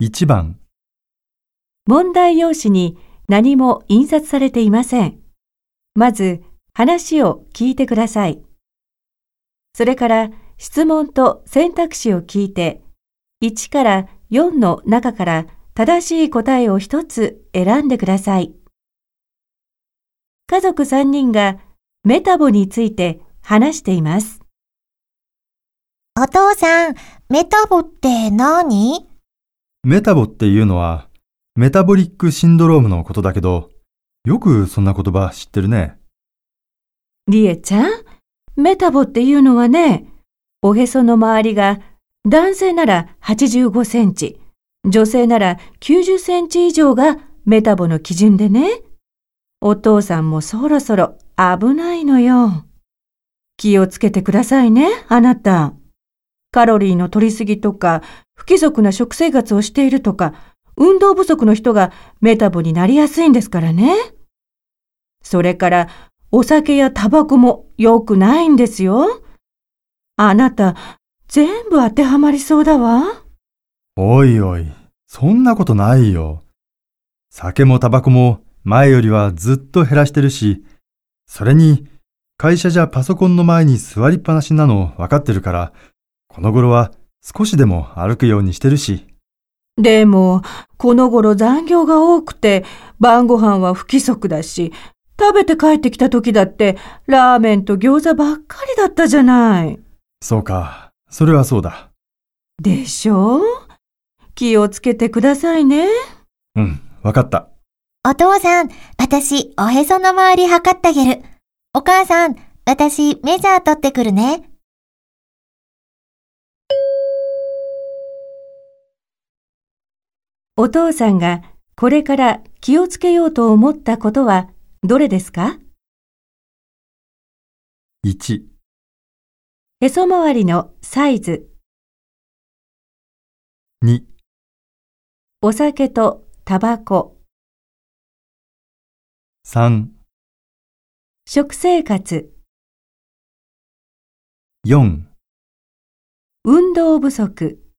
1番、問題用紙に何も印刷されていません。まず話を聞いてください。それから質問と選択肢を聞いて、1から4の中から正しい答えを一つ選んでください。家族3人がメタボについて話しています。お父さん、メタボって何？メタボっていうのは、メタボリックシンドロームのことだけど、よくそんな言葉知ってるね。リエちゃん、メタボっていうのはね、おへその周りが男性なら85センチ、女性なら90センチ以上がメタボの基準でね。お父さんもそろそろ危ないのよ。気をつけてくださいね、あなた。カロリーの取りすぎとか、不規則な食生活をしているとか、運動不足の人がメタボになりやすいんですからね。それから、お酒やタバコも良くないんですよ。あなた、全部当てはまりそうだわ。おいおい、そんなことないよ。酒もタバコも前よりはずっと減らしてるし、それに会社じゃパソコンの前に座りっぱなしなの分かってるから、この頃は少しでも歩くようにしてるし。でも、この頃残業が多くて、晩ご飯は不規則だし、食べて帰ってきた時だって、ラーメンと餃子ばっかりだったじゃない。そうか、それはそうだ。でしょ？気をつけてくださいね。うん、分かった。お父さん、私、おへその周り測ってあげる。お母さん、私、メジャー取ってくるね。お父さんがこれから気をつけようと思ったことはどれですか？1、へそ周りのサイズ、2、お酒とタバコ、3、食生活、4運動不足。